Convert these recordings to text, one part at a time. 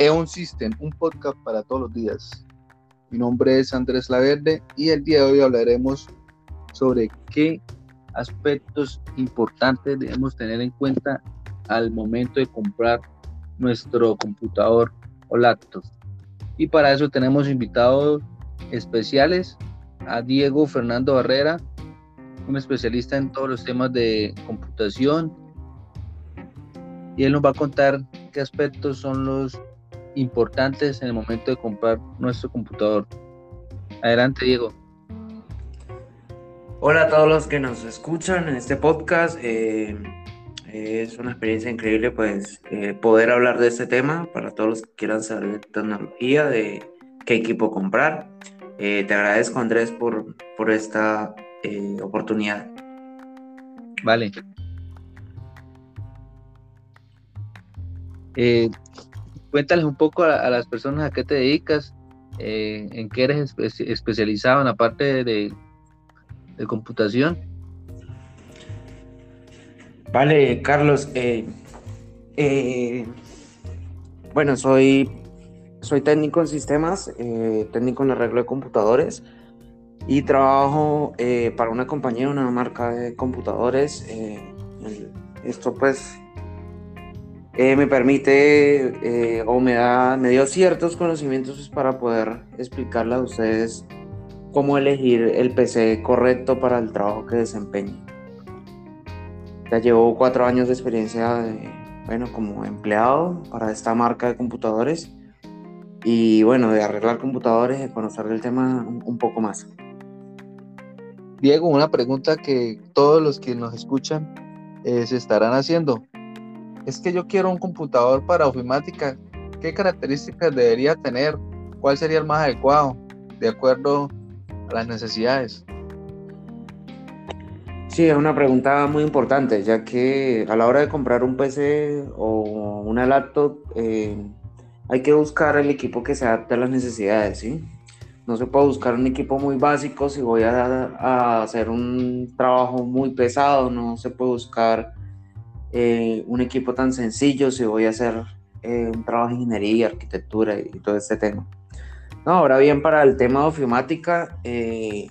EON System, un podcast para todos los días. Mi nombre es Andrés Laverde y el día de hoy hablaremos sobre qué aspectos importantes debemos tener en cuenta al momento de comprar nuestro computador o laptop. Y para eso tenemos invitados especiales a Diego Fernando Barrera, un especialista en todos los temas de computación. Y él nos va a contar qué aspectos son los importantes en el momento de comprar nuestro computador. Adelante, Diego. Hola a todos los que nos escuchan en este podcast. Eh, es una experiencia increíble pues eh, poder hablar de este tema para todos los que quieran saber de tecnología, de qué equipo comprar. Eh, te agradezco Andrés por, por esta oportunidad. Vale. Cuéntales un poco a, las personas a qué te dedicas, eh, en qué eres especializado en la parte de, computación. Vale, Carlos. Eh, eh, bueno, soy, soy técnico en sistemas, técnico en arreglo de computadores y trabajo para una compañía, una marca de computadores. esto pues eh, me permite eh, o me, da, me dio ciertos conocimientos pues, para poder explicarle a ustedes cómo elegir el PC correcto para el trabajo que desempeñe. Ya llevo cuatro años de experiencia bueno, como empleado para esta marca de computadores y bueno, de arreglar computadores, de conocer el tema un poco más. Diego, una pregunta que todos los que nos escuchan eh, se estarán haciendo es que yo quiero un computador para ofimática, ¿qué características debería tener? ¿Cuál sería el más adecuado de acuerdo a las necesidades? Sí, es una pregunta muy importante, ya que a la hora de comprar un PC o una laptop eh, hay que buscar el equipo que se adapte a las necesidades, ¿sí? No se puede buscar un equipo muy básico si voy a, a hacer un trabajo muy pesado, no se puede buscar eh, un equipo tan sencillo si voy a hacer eh, un trabajo de ingeniería, arquitectura y, todo este tema. No, ahora bien, para el tema de ofimática, eh,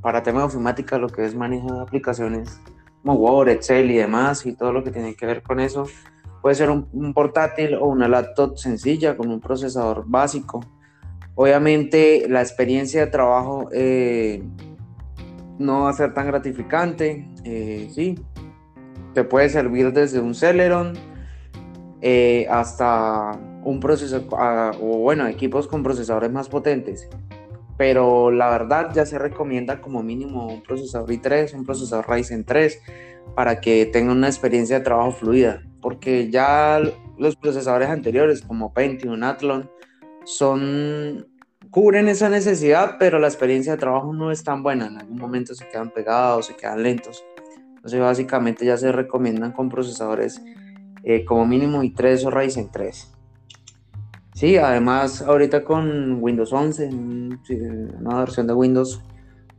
para tema de ofimática, lo que es manejo de aplicaciones como Word, Excel y demás, y todo lo que tiene que ver con eso, puede ser un, portátil o una laptop sencilla con un procesador básico. Obviamente, la experiencia de trabajo no va a ser tan gratificante, sí, te puede servir desde un Celeron eh, hasta un procesador, o bueno, equipos con procesadores más potentes. Pero la verdad ya se recomienda como mínimo un procesador i3, un procesador Ryzen 3, para que tenga una experiencia de trabajo fluida. Porque ya los procesadores anteriores como Pentium, Athlon, son cubren esa necesidad, pero la experiencia de trabajo no es tan buena. En algún momento se quedan pegados, se quedan lentos. Entonces básicamente ya se recomiendan con procesadores eh, como mínimo i3 o Ryzen 3. Sí, además ahorita con Windows 11, una versión de Windows,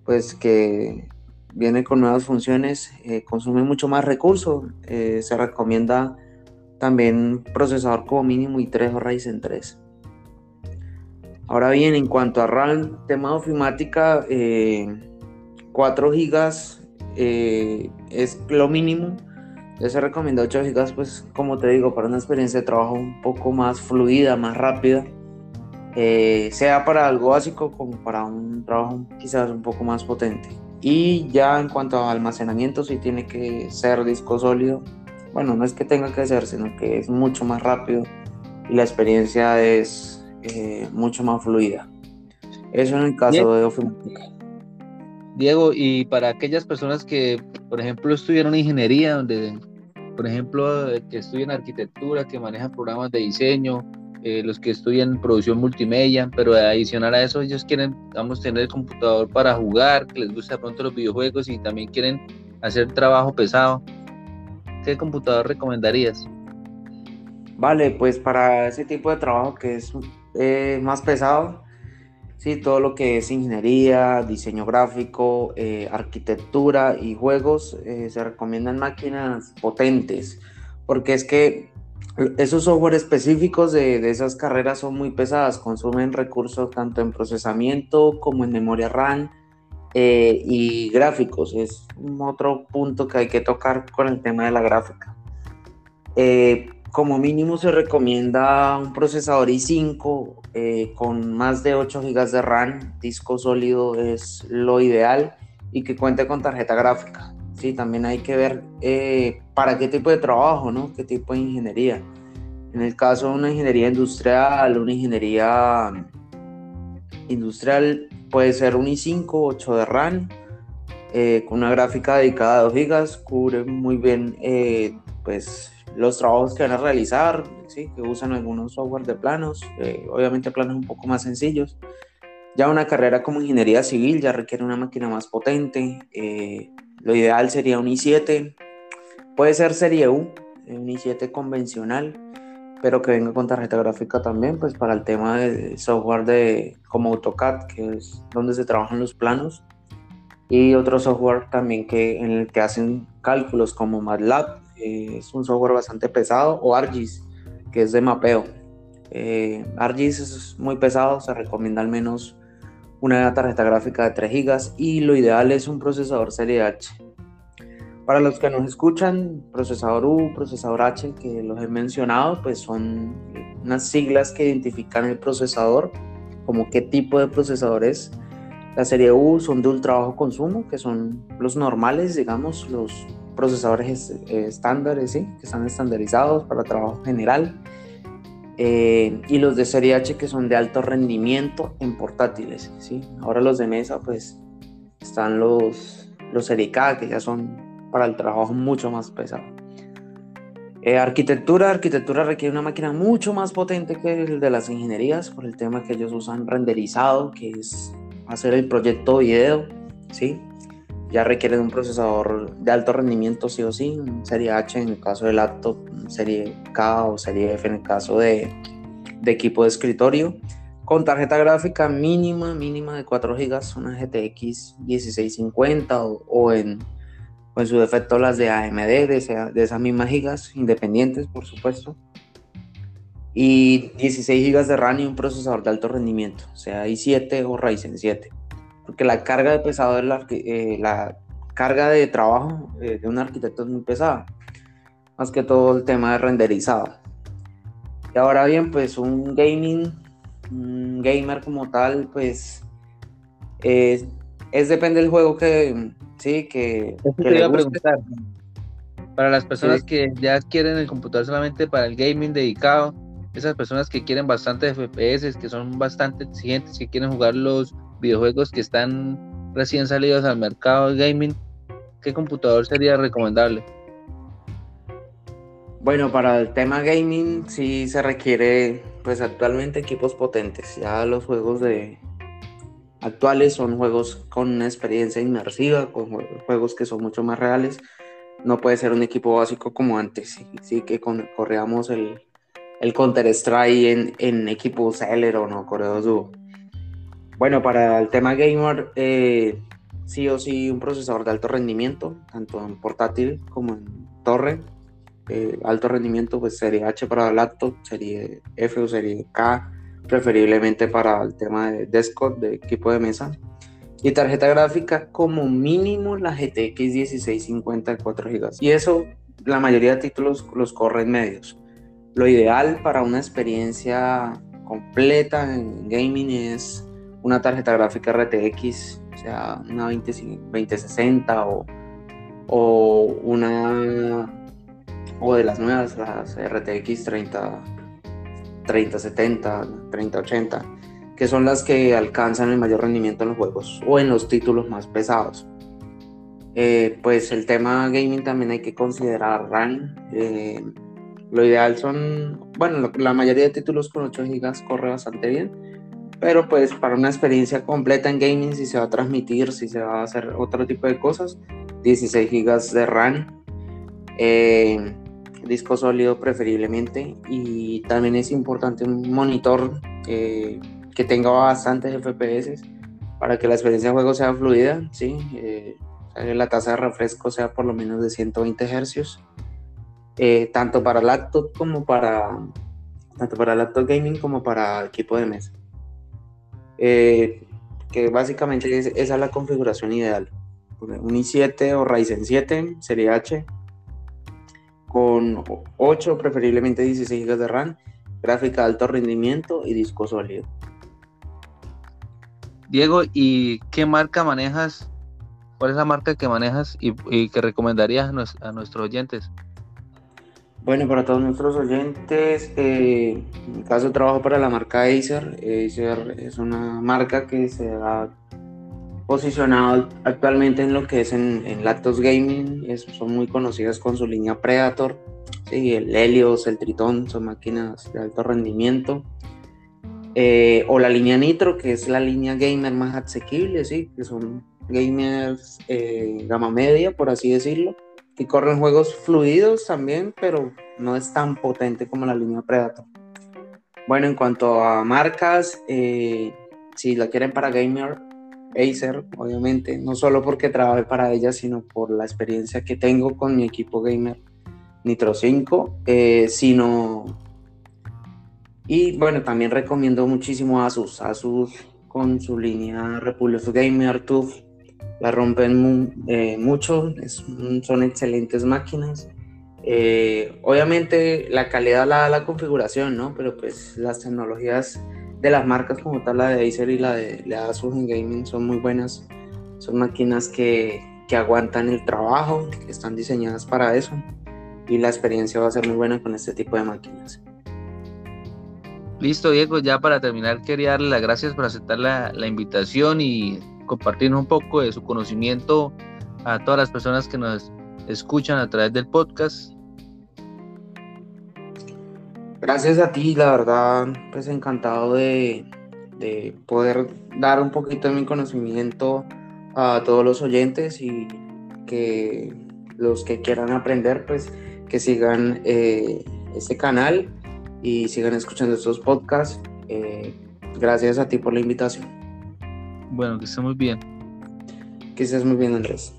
pues que viene con nuevas funciones, eh, consume mucho más recursos, eh, se recomienda también procesador como mínimo i3 o Ryzen 3. Ahora bien, en cuanto a RAM, tema de ofimática, 4 GB eh, es lo mínimo. Yo se recomienda 8 GB, pues como te digo, para una experiencia de trabajo un poco más fluida, más rápida. Eh, sea para algo básico como para un trabajo quizás un poco más potente. Y ya en cuanto a almacenamiento, si tiene que ser disco sólido. Bueno, no es que tenga que ser, sino que es mucho más rápido y la experiencia es eh, mucho más fluida. Eso en el caso de ofimática. Diego, y para aquellas personas que, por ejemplo, estudian ingeniería, donde, por ejemplo, que estudian arquitectura, que manejan programas de diseño, eh, los que estudian producción multimedia, pero adicional a eso ellos quieren, vamos, tener el computador para jugar, que les gusta pronto los videojuegos y también quieren hacer trabajo pesado. ¿Qué computador recomendarías? Vale, pues para ese tipo de trabajo que es eh, más pesado, Sí, todo lo que es ingeniería, diseño gráfico, eh, arquitectura y juegos, eh, se recomiendan máquinas potentes, porque es que esos software específicos de, esas carreras son muy pesadas, consumen recursos tanto en procesamiento como en memoria RAM eh, y gráficos. Es otro punto que hay que tocar con el tema de la gráfica. Como mínimo se recomienda un procesador i5 eh, con más de 8 GB de RAM, disco sólido es lo ideal y que cuente con tarjeta gráfica. Sí, también hay que ver eh, para qué tipo de trabajo, ¿no? Qué tipo de ingeniería. En el caso de una ingeniería industrial, una ingeniería industrial puede ser un i5, 8 de RAM, eh, con una gráfica dedicada a 2 GB, cubre muy bien pues los trabajos que van a realizar, ¿sí? que usan algunos software de planos, eh, obviamente planos un poco más sencillos. Ya una carrera como ingeniería civil ya requiere una máquina más potente. Eh, lo ideal sería un i7, puede ser serie U, un i7 convencional, pero que venga con tarjeta gráfica también, pues para el tema de software de como AutoCAD, que es donde se trabajan los planos, y otro software también que en el que hacen cálculos como MATLAB es un software bastante pesado, o ArcGIS, que es de mapeo. Eh, es muy pesado, se recomienda al menos una tarjeta gráfica de 3 GB y lo ideal es un procesador Serie H. Para los que nos escuchan, procesador U, procesador H, que los he mencionado, pues son unas siglas que identifican el procesador, como qué tipo de procesador es. La serie U son de ultra bajo consumo, que son los normales, digamos, los procesadores estándares, ¿sí? que están estandarizados para trabajo general. Eh, y los de serie H que son de alto rendimiento en portátiles. ¿sí? Ahora los de mesa, pues están los, los serie K, que ya son para el trabajo mucho más pesado. Eh, arquitectura, arquitectura requiere una máquina mucho más potente que el de las ingenierías por el tema que ellos usan renderizado, que es hacer el proyecto video, ¿sí? Ya requiere de un procesador de alto rendimiento sí o sí, serie H en el caso de laptop, serie K o serie F en el caso de, de equipo de escritorio, con tarjeta gráfica mínima, mínima de 4 GB, una GTX 1650 o, o, en, o en su defecto las de AMD de, de esas mismas gigas, independientes por supuesto, y 16 GB de RAM y un procesador de alto rendimiento, sea i7 o Ryzen 7 porque la carga de pesado de la, eh, la carga de trabajo eh, de un arquitecto es muy pesada, más que todo el tema de renderizado. Y ahora bien, pues un gaming, un gamer como tal, pues es, depende del juego que, sí, que, que preguntar. Para las personas que ya quieren el computador solamente para el gaming dedicado, esas personas que quieren bastante FPS, que son bastante exigentes, que quieren jugar los videojuegos que están recién salidos al mercado de gaming, ¿qué computador sería recomendable? Bueno, para el tema gaming sí se requiere, pues actualmente equipos potentes. Ya los juegos de actuales son juegos con una experiencia inmersiva, con juegos que son mucho más reales. No puede ser un equipo básico como antes, sí, que corríamos el, el Counter Strike en, en equipo Celeron o Coreo Duo. Bueno, para el tema gamer, eh, sí o sí un procesador de alto rendimiento, tanto en portátil como en torre. Eh, alto rendimiento, pues serie H para laptop, serie F o serie K, preferiblemente para el tema de desktop, de equipo de mesa. Y tarjeta gráfica como mínimo la GTX 1650 de 4 GB. Y eso, la mayoría de títulos los corren medios. Lo ideal para una experiencia completa en gaming es una tarjeta gráfica RTX, o sea, una 20, 2060 o, o una o de las nuevas, las RTX 30, 3070, 3080, que son las que alcanzan el mayor rendimiento en los juegos o en los títulos más pesados. Eh, pues el tema gaming también hay que considerar RAM. Eh, lo ideal son, bueno, la mayoría de títulos con 8 GB corre bastante bien pero pues para una experiencia completa en gaming, si se va a transmitir, si se va a hacer otro tipo de cosas, 16 GB de RAM, eh, disco sólido preferiblemente, y también es importante un monitor eh, que tenga bastantes FPS para que la experiencia de juego sea fluida, ¿sí? Eh, la tasa de refresco sea por lo menos de 120 Hz. eh, tanto para laptop como para tanto para laptop gaming como para equipo de mesa. Eh, que básicamente es, esa es la configuración ideal. Un i7 o Ryzen 7 sería H con 8, preferiblemente 16 GB de RAM, gráfica de alto rendimiento y disco sólido. Diego, ¿y qué marca manejas? ¿Cuál es la marca que manejas y, que recomendarías a, nuestros oyentes? Bueno, para todos nuestros oyentes, eh, en mi caso trabajo para la marca Acer. Acer es una marca que se ha posicionado actualmente en lo que es en, en laptops gaming. son muy conocidas con su línea Predator, ¿sí? el Helios, el Triton, son máquinas de alto rendimiento. Eh, o la línea Nitro, que es la línea gamer más asequible, ¿sí? que son gamers eh, gama media, por así decirlo, que corren juegos fluidos también, pero no es tan potente como la línea Predator. Bueno, en cuanto a marcas, eh, si la quieren para gamer, Acer, obviamente, no solo porque trabajé para ella, sino por la experiencia que tengo con mi equipo gamer Nitro 5, eh, sino... Y bueno, también recomiendo muchísimo Asus, Asus con su línea Repulse Gamer TUF, la rompen eh, mucho, son excelentes máquinas. Eh, obviamente la calidad la da la configuración, ¿no? Pero pues las tecnologías de las marcas como tal, la de Acer y la de, la Asus en gaming son muy buenas. Son máquinas que, que aguantan el trabajo, que están diseñadas para eso. Y la experiencia va a ser muy buena con este tipo de máquinas. Listo, Diego, ya para terminar quería darle las gracias por aceptar la, la invitación y compartirnos un poco de su conocimiento a todas las personas que nos escuchan a través del podcast Gracias a ti, la verdad, pues encantado de, poder dar un poquito de mi conocimiento a todos los oyentes y que los que quieran aprender, pues que sigan eh, este canal y sigan escuchando estos podcasts. Eh, gracias a ti por la invitación. Bueno, que estés muy bien. Que estés muy bien, Andrés.